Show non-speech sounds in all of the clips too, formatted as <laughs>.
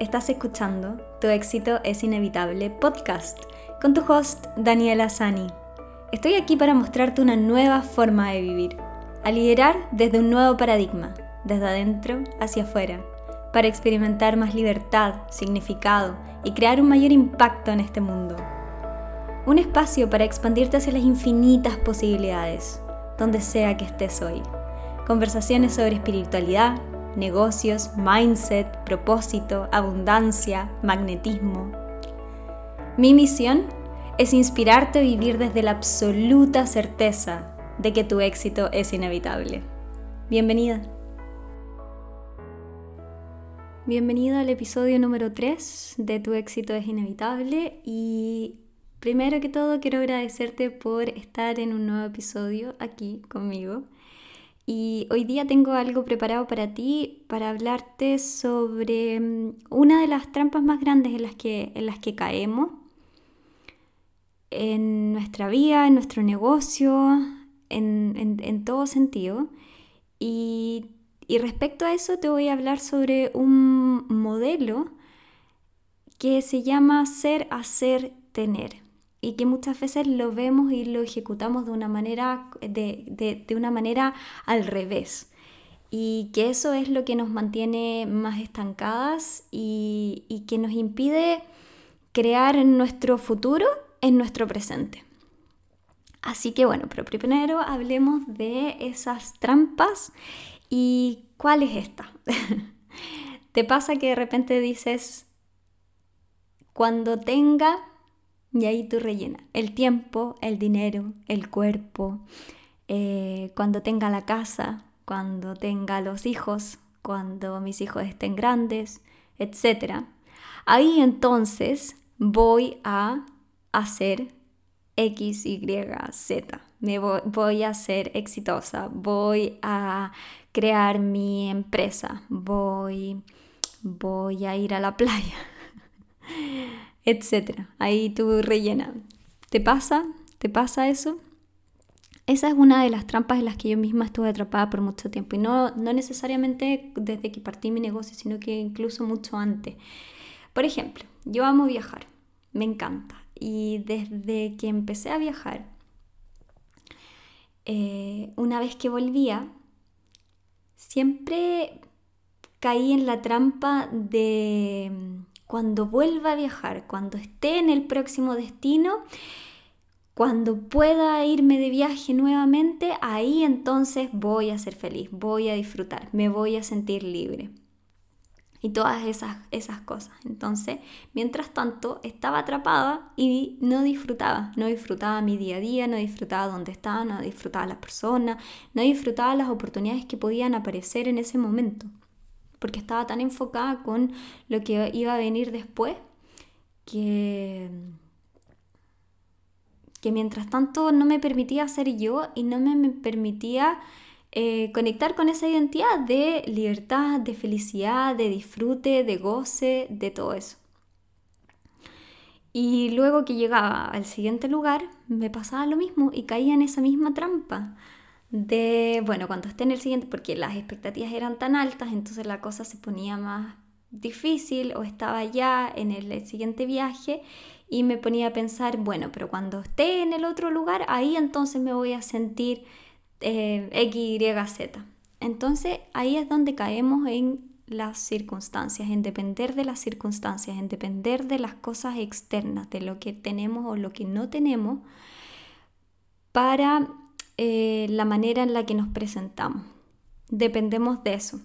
Estás escuchando Tu éxito es inevitable podcast con tu host Daniela Sani. Estoy aquí para mostrarte una nueva forma de vivir, a liderar desde un nuevo paradigma, desde adentro hacia afuera, para experimentar más libertad, significado y crear un mayor impacto en este mundo. Un espacio para expandirte hacia las infinitas posibilidades, donde sea que estés hoy. Conversaciones sobre espiritualidad, negocios, mindset, propósito, abundancia, magnetismo. Mi misión es inspirarte a vivir desde la absoluta certeza de que tu éxito es inevitable. Bienvenida. Bienvenida al episodio número 3 de Tu éxito es inevitable y primero que todo quiero agradecerte por estar en un nuevo episodio aquí conmigo. Y hoy día tengo algo preparado para ti para hablarte sobre mm, una de las trampas más grandes en las que, en las que caemos en nuestra vida, en nuestro negocio, en, todo sentido. Y, y respecto a eso te voy a hablar sobre un modelo que se llama ser, hacer, tener y que muchas veces lo vemos y lo ejecutamos de una manera, de, una manera al revés. Y que eso es lo que nos mantiene más estancadas y, y que nos impide crear nuestro futuro en nuestro presente. Así que bueno, pero primero hablemos de esas trampas y cuál es esta. <laughs> ¿Te pasa que de repente dices, cuando tenga y ahí tú rellenas el tiempo, el dinero, el cuerpo, eh, cuando tenga la casa, cuando tenga los hijos, cuando mis hijos estén grandes, etc. Ahí entonces voy a hacer X, Y, Z. Me voy, voy, a ser exitosa, voy a crear mi empresa, voy, voy a ir a la <laughs> playa. Etcétera. Ahí tú rellenas. ¿Te pasa? ¿Te pasa eso? Esa es una de las trampas en las que yo misma estuve atrapada por mucho tiempo y no, no necesariamente desde que partí mi negocio, sino que incluso mucho antes. Por ejemplo, yo amo viajar, me encanta y desde que empecé a viajar, eh, una vez que volvía, siempre caí en la trampa de cuando vuelva a viajar, cuando esté en el próximo destino, cuando pueda irme de viaje nuevamente, ahí entonces voy a ser feliz, voy a disfrutar, me voy a sentir libre. Y todas esas, esas cosas. Entonces, mientras tanto, estaba atrapada y no disfrutaba. No disfrutaba mi día a día, no disfrutaba dónde estaba, no disfrutaba las personas, no disfrutaba las oportunidades que podían aparecer en ese momento porque estaba tan enfocada con lo que iba a venir después que, que mientras tanto no me permitía ser yo y no me, permitía eh, conectar con esa identidad de libertad, de felicidad, de disfrute, de goce, de todo eso. Y luego que llegaba al siguiente lugar, me pasaba lo mismo y caía en esa misma trampa de, bueno, cuando esté en el siguiente, porque las expectativas eran tan altas, entonces la cosa se ponía más difícil o estaba ya en el siguiente viaje y me ponía a pensar, bueno, pero cuando esté en el otro lugar, ahí entonces me voy a sentir eh, X, Y, Z. Entonces ahí es donde caemos en las circunstancias, en depender de las circunstancias, en depender de las cosas externas, de lo que tenemos o lo que no tenemos, para eh, la manera en la que nos presentamos. Dependemos de eso.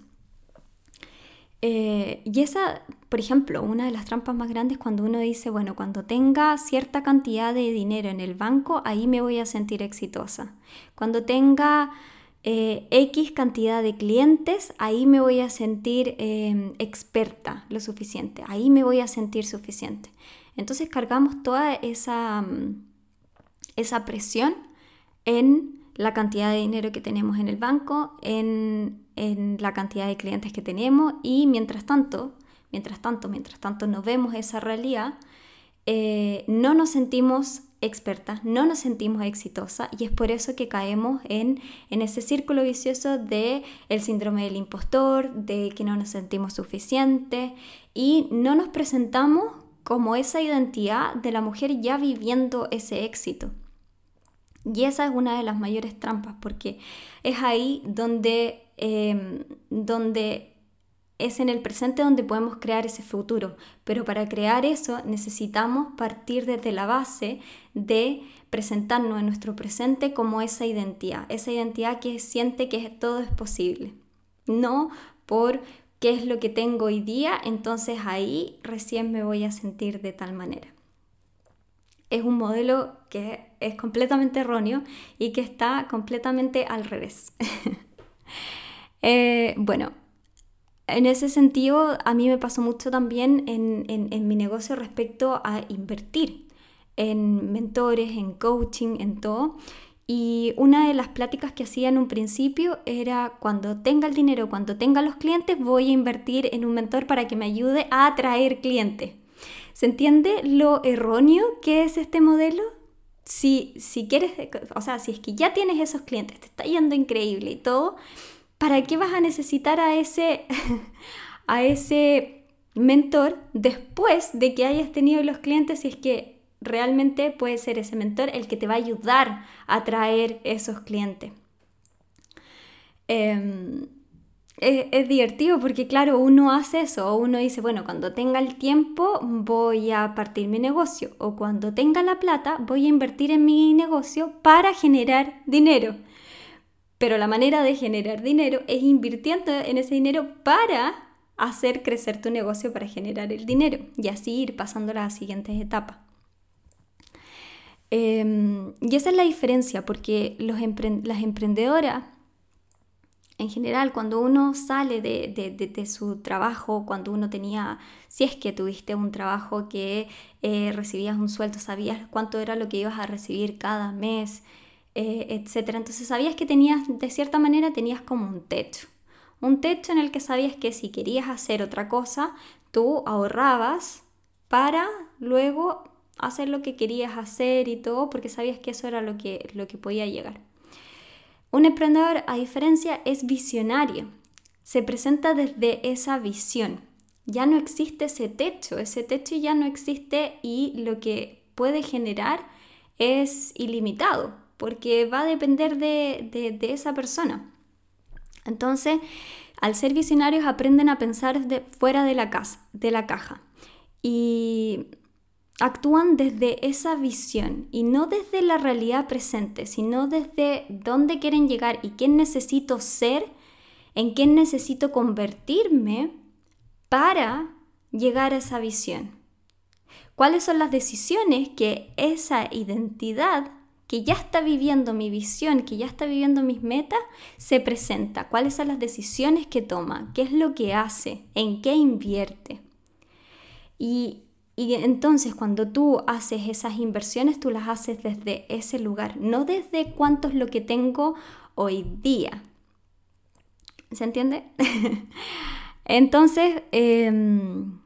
Eh, y esa, por ejemplo, una de las trampas más grandes cuando uno dice, bueno, cuando tenga cierta cantidad de dinero en el banco, ahí me voy a sentir exitosa. Cuando tenga eh, X cantidad de clientes, ahí me voy a sentir experta lo suficiente, ahí me voy a sentir suficiente. Entonces cargamos toda esa, mm, esa presión en la cantidad de dinero que tenemos en el banco, en, la cantidad de clientes que tenemos y mientras tanto, mientras tanto, mientras tanto no vemos esa realidad, eh, no nos sentimos expertas, no nos sentimos exitosas y es por eso que caemos en, en ese círculo vicioso de el síndrome del impostor, de que no nos sentimos suficientes y no nos presentamos como esa identidad de la mujer ya viviendo ese éxito. Y esa es una de las mayores trampas porque es ahí donde, em, donde es en el presente donde podemos crear ese futuro. Pero para crear eso necesitamos partir desde la base de presentarnos en nuestro presente como esa identidad, esa identidad que siente que todo es posible. No por qué es lo que tengo hoy día, entonces ahí recién me voy a sentir de tal manera. Es un modelo que es completamente erróneo y que está completamente al revés. <laughs> Eh, bueno, en ese sentido, a mí me pasó mucho también en, mi negocio respecto a invertir en mentores, en coaching, en todo. Y una de las pláticas que hacía en un principio era cuando tenga el dinero, cuando tenga los clientes, voy a invertir en un mentor para que me ayude a atraer clientes. ¿Se entiende lo erróneo que es este modelo? Si, si quieres, o sea, si es que ya tienes esos clientes, te está yendo increíble y todo, ¿para qué vas a necesitar a ese, <laughs> a ese mentor después de que hayas tenido los clientes si es que realmente puede ser ese mentor el que te va a ayudar a traer esos clientes? Em, es, divertido porque claro, uno hace eso, uno dice, bueno, cuando tenga el tiempo voy a partir mi negocio o cuando tenga la plata voy a invertir en mi negocio para generar dinero. Pero la manera de generar dinero es invirtiendo en ese dinero para hacer crecer tu negocio para generar el dinero y así ir pasando a las siguientes etapas. Em, y esa es la diferencia, porque los las emprendedoras, en general, cuando uno sale de, su trabajo, cuando uno tenía, si es que tuviste un trabajo que eh, recibías un sueldo, sabías cuánto era lo que ibas a recibir cada mes, eh, etcétera. Entonces sabías que tenías, de cierta manera, tenías como un techo. Un techo en el que sabías que si querías hacer otra cosa, tú ahorrabas para luego hacer lo que querías hacer y todo, porque sabías que eso era lo que, lo que podía llegar. Un emprendedor, a diferencia, es visionario. Se presenta desde esa visión. Ya no existe ese techo, ese techo ya no existe y lo que puede generar es ilimitado porque va a depender de, esa persona. Entonces, al ser visionarios aprenden a pensar fuera de la, casa, de la caja y actúan desde esa visión y no desde la realidad presente, sino desde dónde quieren llegar y quién necesito ser, en quién necesito convertirme para llegar a esa visión. ¿Cuáles son las decisiones que esa identidad que ya está viviendo mi visión, que ya está viviendo mis metas, se presenta. ¿Cuáles son las decisiones que toma? ¿Qué es lo que hace? ¿En qué invierte? Y, y entonces cuando tú haces esas inversiones, tú las haces desde ese lugar, no desde cuánto es lo que tengo hoy día. ¿Se entiende? <laughs> entonces, em,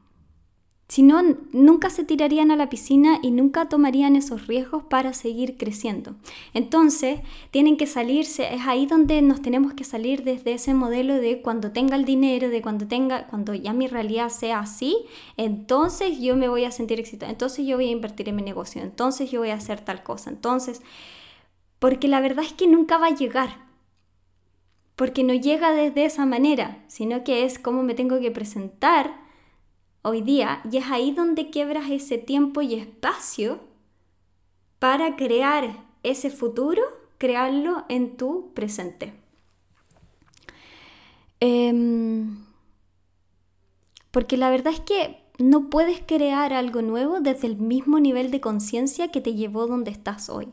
si no, nunca se tirarían a la piscina y nunca tomarían esos riesgos para seguir creciendo. Entonces, tienen que salirse, es ahí donde nos tenemos que salir desde ese modelo de cuando tenga el dinero, de cuando tenga, cuando ya mi realidad sea así, entonces yo me voy a sentir exitoso, entonces yo voy a invertir en mi negocio, entonces yo voy a hacer tal cosa, entonces, porque la verdad es que nunca va a llegar, porque no llega desde esa manera, sino que es como me tengo que presentar hoy día y es ahí donde quebras ese tiempo y espacio para crear ese futuro, crearlo en tu presente. Em, porque la verdad es que no puedes crear algo nuevo desde el mismo nivel de conciencia que te llevó donde estás hoy.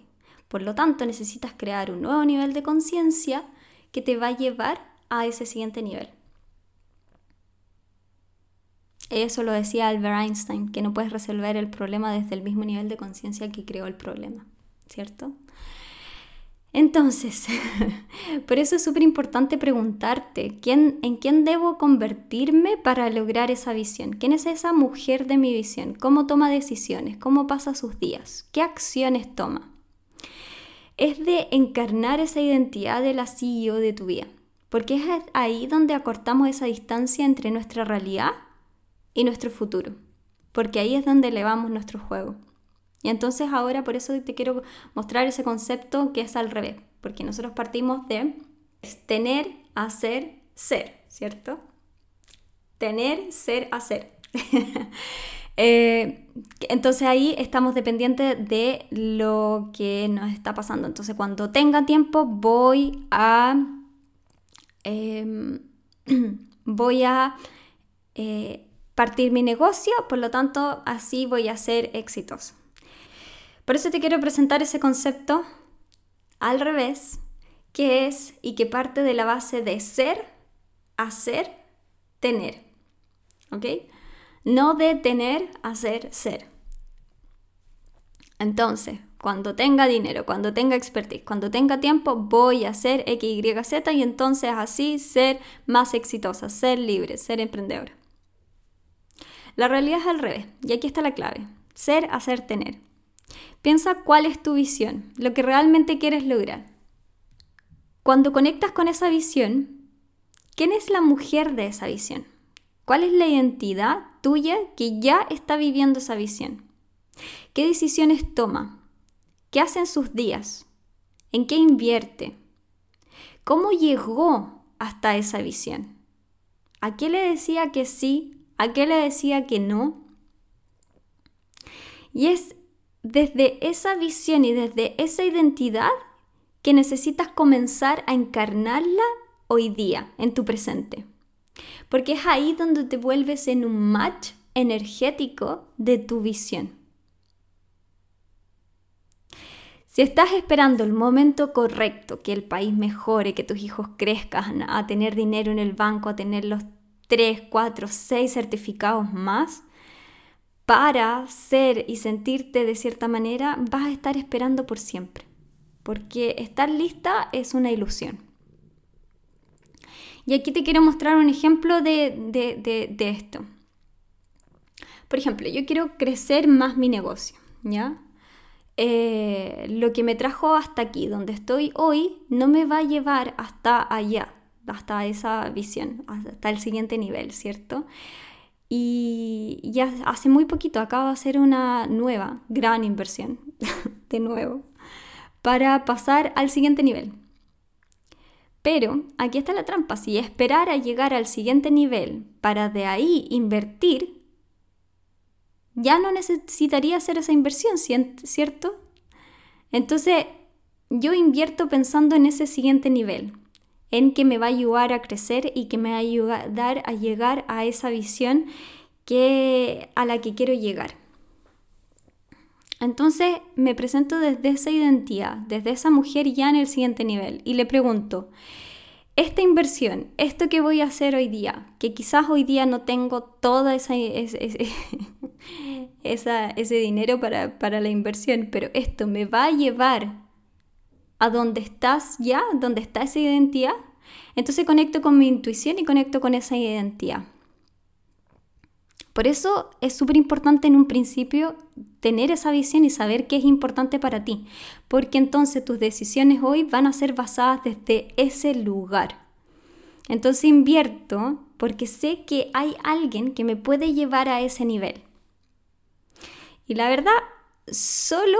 Por lo tanto, necesitas crear un nuevo nivel de conciencia que te va a llevar a ese siguiente nivel. Eso lo decía Albert Einstein, que no puedes resolver el problema desde el mismo nivel de conciencia que creó el problema, ¿cierto? Entonces, <laughs> por eso es súper importante preguntarte, ¿quién, ¿en quién debo convertirme para lograr esa visión? ¿Quién es esa mujer de mi visión? ¿Cómo toma decisiones? ¿Cómo pasa sus días? ¿Qué acciones toma? Es de encarnar esa identidad de la CEO de tu vida, porque es ahí donde acortamos esa distancia entre nuestra realidad y nuestro futuro, porque ahí es donde elevamos nuestro juego. Y entonces ahora por eso te quiero mostrar ese concepto que es al revés, porque nosotros partimos de tener, hacer, ser, ¿cierto? Tener, ser, hacer. <laughs> Eh, entonces ahí estamos dependientes de lo que nos está pasando. Entonces cuando tenga tiempo voy a... Em, <clears throat> voy a eh, partir mi negocio, por lo tanto así voy a ser exitoso. Por eso te quiero presentar ese concepto al revés, que es y que parte de la base de ser, hacer, tener. ¿Ok? No de tener, hacer, ser. Entonces, cuando tenga dinero, cuando tenga expertise, cuando tenga tiempo, voy a hacer X, Y, Z y entonces así ser más exitosa, ser libre, ser emprendedora. La realidad es al revés, y aquí está la clave. Ser, hacer, tener. Piensa cuál es tu visión, lo que realmente quieres lograr. Cuando conectas con esa visión, ¿quién es la mujer de esa visión? ¿Cuál es la identidad tuya que ya está viviendo esa visión? ¿Qué decisiones toma? ¿Qué hace en sus días? ¿En qué invierte? ¿Cómo llegó hasta esa visión? ¿A qué le decía que sí? ¿A qué le decía que no? Y es desde esa visión y desde esa identidad que necesitas comenzar a encarnarla hoy día, en tu presente. Porque es ahí donde te vuelves en un match energético de tu visión. Si estás esperando el momento correcto, que el país mejore, que tus hijos crezcan, a tener dinero en el banco, a tener los 3, 4, 6 certificados más, para ser y sentirte de cierta manera, vas a estar esperando por siempre. Porque estar lista es una ilusión. Y aquí te quiero mostrar un ejemplo de, esto. Por ejemplo, yo quiero crecer más mi negocio, ¿ya? Eh, lo que me trajo hasta aquí, donde estoy hoy, no me va a llevar hasta allá, hasta esa visión, hasta el siguiente nivel, ¿cierto? Y ya hace muy poquito acabo de hacer una nueva, gran inversión, <laughs> de nuevo, para pasar al siguiente nivel. Pero aquí está la trampa, si esperar a llegar al siguiente nivel para de ahí invertir, ya no necesitaría hacer esa inversión, ¿cierto? Entonces, yo invierto pensando en ese siguiente nivel en que me va a ayudar a crecer y que me va a ayudar a llegar a esa visión que, a la que quiero llegar. Entonces me presento desde esa identidad, desde esa mujer ya en el siguiente nivel y le pregunto, esta inversión, esto que voy a hacer hoy día, que quizás hoy día no tengo todo esa, ese, <laughs> ese dinero para, para la inversión, pero esto me va a llevar a donde estás ya, donde está esa identidad, entonces conecto con mi intuición y conecto con esa identidad. Por eso es súper importante en un principio tener esa visión y saber qué es importante para ti, porque entonces tus decisiones hoy van a ser basadas desde ese lugar. Entonces invierto porque sé que hay alguien que me puede llevar a ese nivel. Y la verdad, solo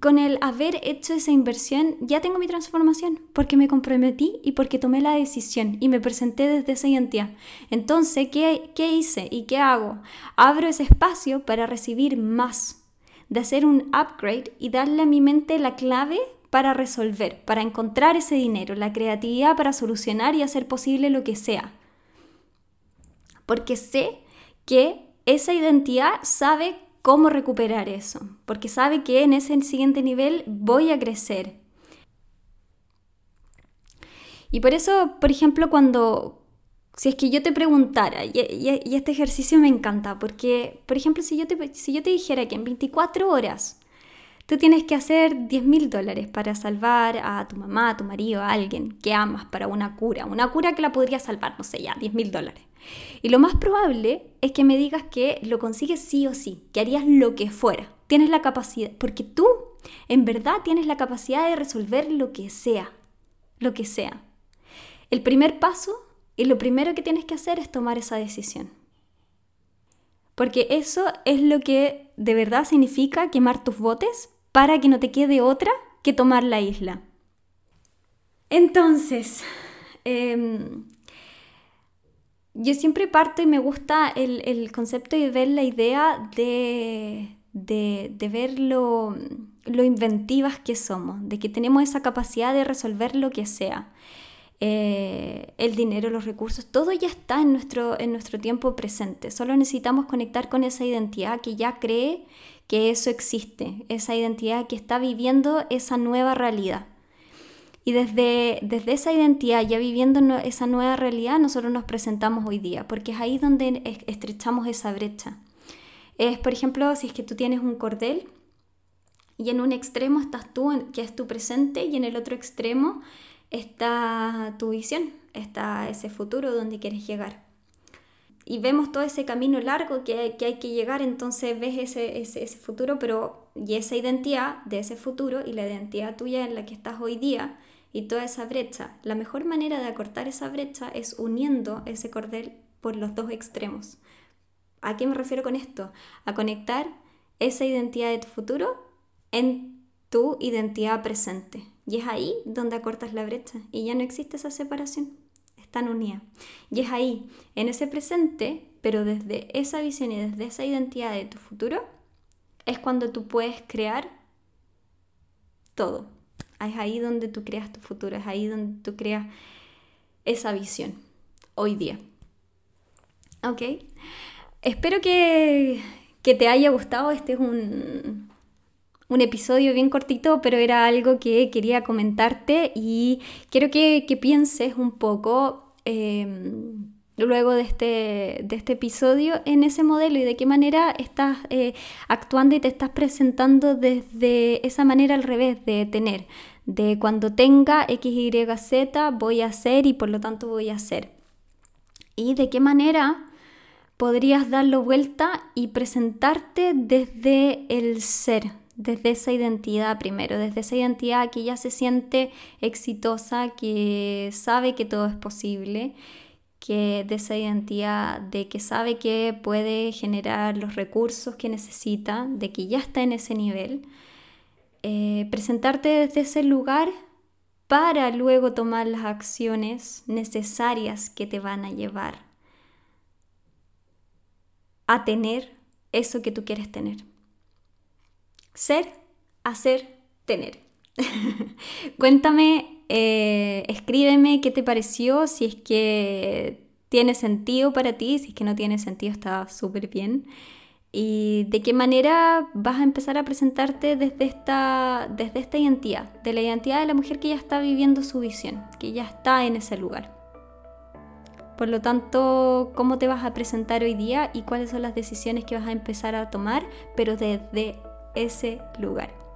con el haber hecho esa inversión ya tengo mi transformación, porque me comprometí y porque tomé la decisión y me presenté desde esa identidad. Entonces, ¿qué, qué hice y qué hago? Abro ese espacio para recibir más, de hacer un upgrade y darle a mi mente la clave para resolver, para encontrar ese dinero, la creatividad para solucionar y hacer posible lo que sea. Porque sé que esa identidad sabe cómo recuperar eso, porque sabe que en ese siguiente nivel voy a crecer. Y por eso, por ejemplo, cuando, si es que yo te preguntara, y, este ejercicio me encanta, porque, por ejemplo, si yo, te, si yo te dijera que en 24 horas Tú tienes que hacer 10 mil dólares para salvar a tu mamá, a tu marido, a alguien que amas para una cura. Una cura que la podría salvar, no sé, ya, 10 mil dólares. Y lo más probable es que me digas que lo consigues sí o sí, que harías lo que fuera. Tienes la capacidad, porque tú en verdad tienes la capacidad de resolver lo que sea, lo que sea. El primer paso y lo primero que tienes que hacer es tomar esa decisión. Porque eso es lo que de verdad significa quemar tus botes para que no te quede otra que tomar la isla. Entonces, em, yo siempre parto y me gusta el, concepto de ver la idea de, de, ver lo, inventivas que somos, de que tenemos esa capacidad de resolver lo que sea. Eh, el dinero, los recursos, todo ya está en nuestro, en nuestro tiempo presente. Solo necesitamos conectar con esa identidad que ya cree que eso existe, esa identidad que está viviendo esa nueva realidad. Y desde, desde esa identidad, ya viviendo esa nueva realidad, nosotros nos presentamos hoy día, porque es ahí donde estrechamos esa brecha. Es, por ejemplo, si es que tú tienes un cordel y en un extremo estás tú, que es tu presente, y en el otro extremo está tu visión, está ese futuro donde quieres llegar. Y vemos todo ese camino largo que hay que, llegar, entonces ves ese, ese, ese futuro, pero y esa identidad de ese futuro y la identidad tuya en la que estás hoy día y toda esa brecha. La mejor manera de acortar esa brecha es uniendo ese cordel por los dos extremos. ¿A qué me refiero con esto? A conectar esa identidad de tu futuro en tu identidad presente. Y es ahí donde acortas la brecha y ya no existe esa separación. Están unidas. Y es ahí, en ese presente, pero desde esa visión y desde esa identidad de tu futuro, es cuando tú puedes crear todo. Es ahí donde tú creas tu futuro, es ahí donde tú creas esa visión, hoy día. ¿Ok? Espero que, te haya gustado. Este es un, un, episodio bien cortito, pero era algo que quería comentarte y quiero que, pienses un poco. Em, luego de este, de este episodio en ese modelo y de qué manera estás eh, actuando y te estás presentando desde esa manera al revés de tener, de cuando tenga X, Y, Z voy a hacer y por lo tanto voy a hacer. Y de qué manera podrías darlo vuelta y presentarte desde el ser, desde esa identidad primero, desde esa identidad que ya se siente exitosa, que sabe que todo es posible que de esa identidad, de que sabe que puede generar los recursos que necesita, de que ya está en ese nivel, eh, presentarte desde ese lugar para luego tomar las acciones necesarias que te van a llevar a tener eso que tú quieres tener. Ser, hacer, tener. <laughs> Cuéntame eh, escríbeme qué te pareció, si es que tiene sentido para ti, si es que no tiene sentido está súper bien. Y de qué manera vas a empezar a presentarte desde esta, desde esta identidad, de la identidad de la mujer que ya está viviendo su visión, que ya está en ese lugar. Por lo tanto, ¿cómo te vas a presentar hoy día y cuáles son las decisiones que vas a empezar a tomar, pero desde ese lugar?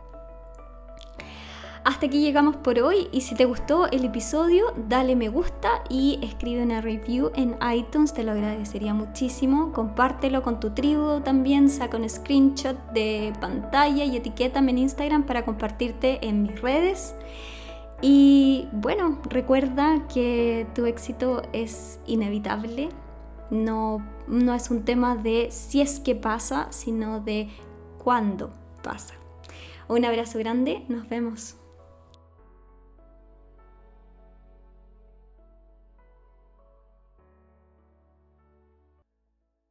Hasta aquí llegamos por hoy y si te gustó el episodio, dale me gusta y escribe una review en iTunes, te lo agradecería muchísimo. Compártelo con tu tribu también, saca un screenshot de pantalla y etiquétame en Instagram para compartirte en mis redes. Y bueno, recuerda que tu éxito es inevitable. No, no es un tema de si es que pasa, sino de cuándo pasa. Un abrazo grande, nos vemos.